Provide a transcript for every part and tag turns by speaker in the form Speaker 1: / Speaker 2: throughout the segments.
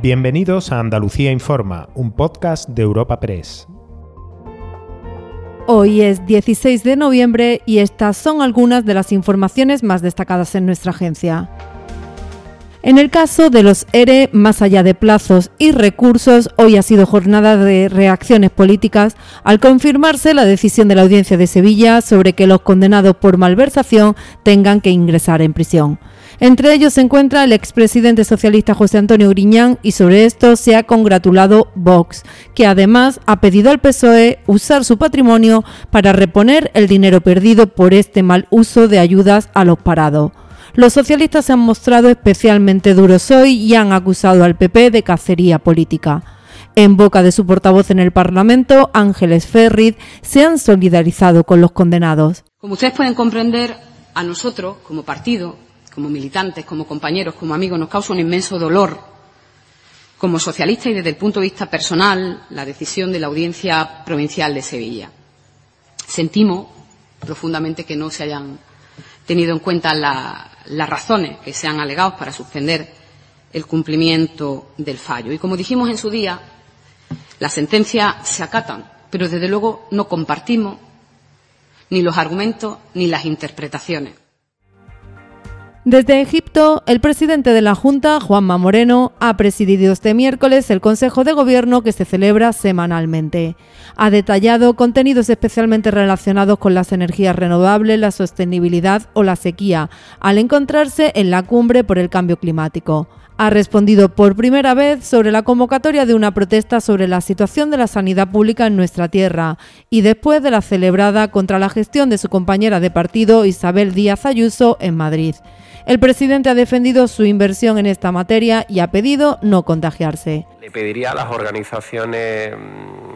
Speaker 1: Bienvenidos a Andalucía Informa, un podcast de Europa Press.
Speaker 2: Hoy es 16 de noviembre y estas son algunas de las informaciones más destacadas en nuestra agencia. En el caso de los ERE, más allá de plazos y recursos, hoy ha sido jornada de reacciones políticas al confirmarse la decisión de la Audiencia de Sevilla sobre que los condenados por malversación tengan que ingresar en prisión. Entre ellos se encuentra el expresidente socialista José Antonio Griñán y sobre esto se ha congratulado Vox, que además ha pedido al PSOE usar su patrimonio para reponer el dinero perdido por este mal uso de ayudas a los parados. Los socialistas se han mostrado especialmente duros hoy y han acusado al PP de cacería política. En boca de su portavoz en el Parlamento, Ángeles Ferrid, se han solidarizado con los condenados.
Speaker 3: Como ustedes pueden comprender, a nosotros, como partido, como militantes, como compañeros, como amigos, nos causa un inmenso dolor, como socialistas y desde el punto de vista personal, la decisión de la Audiencia Provincial de Sevilla. Sentimos profundamente que no se hayan tenido en cuenta las razones que se han alegado para suspender el cumplimiento del fallo. Y como dijimos en su día, las sentencias se acatan, pero desde luego no compartimos ni los argumentos ni las interpretaciones.
Speaker 2: Desde Egipto, el presidente de la Junta, Juanma Moreno, ha presidido este miércoles el Consejo de Gobierno que se celebra semanalmente. Ha detallado contenidos especialmente relacionados con las energías renovables, la sostenibilidad o la sequía, al encontrarse en la cumbre por el cambio climático ha respondido por primera vez sobre la convocatoria de una protesta sobre la situación de la sanidad pública en nuestra tierra y después de la celebrada contra la gestión de su compañera de partido Isabel Díaz Ayuso en Madrid. El presidente ha defendido su inversión en esta materia y ha pedido no contagiarse.
Speaker 4: Le pediría a las organizaciones,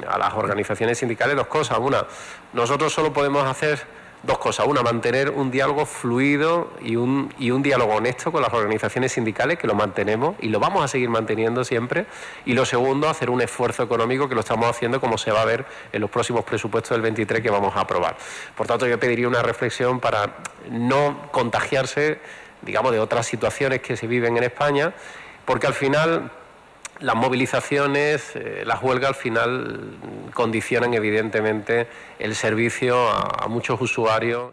Speaker 4: a las organizaciones sindicales dos cosas. Una, nosotros solo podemos hacer dos cosas. Una, mantener un diálogo fluido y un, y un diálogo honesto con las organizaciones sindicales, que lo mantenemos y lo vamos a seguir manteniendo siempre. Y lo segundo, hacer un esfuerzo económico que lo estamos haciendo como se va a ver en los próximos presupuestos del 23 que vamos a aprobar. Por tanto, yo pediría una reflexión para no contagiarse digamos, de otras situaciones que se viven en España, porque al final las movilizaciones, eh, las huelgas al final condicionan evidentemente el servicio a, a muchos usuarios.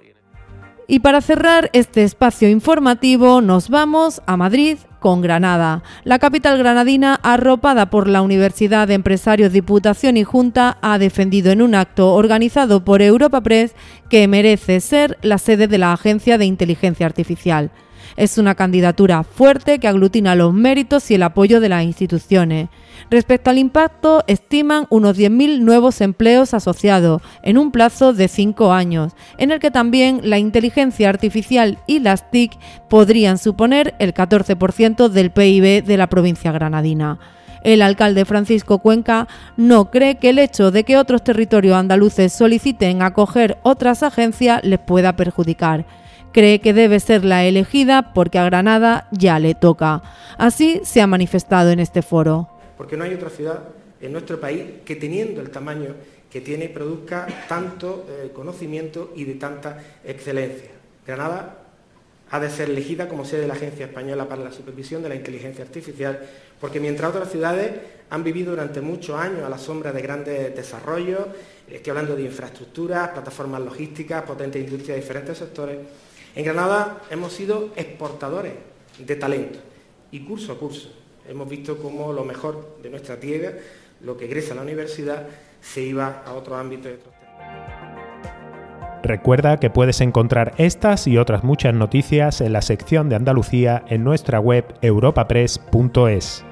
Speaker 2: Y para cerrar este espacio informativo nos vamos a Madrid con Granada. La capital granadina, arropada por la Universidad de Empresarios, Diputación y Junta, ha defendido en un acto organizado por Europa Press que merece ser la sede de la Agencia de Inteligencia Artificial. Es una candidatura fuerte que aglutina los méritos y el apoyo de las instituciones. Respecto al impacto, estiman unos 10.000 nuevos empleos asociados en un plazo de cinco años, en el que también la inteligencia artificial y las TIC podrían suponer el 14% del PIB de la provincia granadina. El alcalde Francisco Cuenca no cree que el hecho de que otros territorios andaluces soliciten acoger otras agencias les pueda perjudicar cree que debe ser la elegida porque a Granada ya le toca. Así se ha manifestado en este foro.
Speaker 5: Porque no hay otra ciudad en nuestro país que teniendo el tamaño que tiene produzca tanto eh, conocimiento y de tanta excelencia. Granada ha de ser elegida como sede de la Agencia Española para la Supervisión de la Inteligencia Artificial, porque mientras otras ciudades han vivido durante muchos años a la sombra de grandes desarrollos, estoy hablando de infraestructuras, plataformas logísticas, potentes industrias de diferentes sectores, en Granada hemos sido exportadores de talento y curso a curso. Hemos visto cómo lo mejor de nuestra tierra, lo que egresa a la universidad, se iba a otros ámbitos.
Speaker 1: Recuerda que puedes encontrar estas y otras muchas noticias en la sección de Andalucía en nuestra web europapress.es.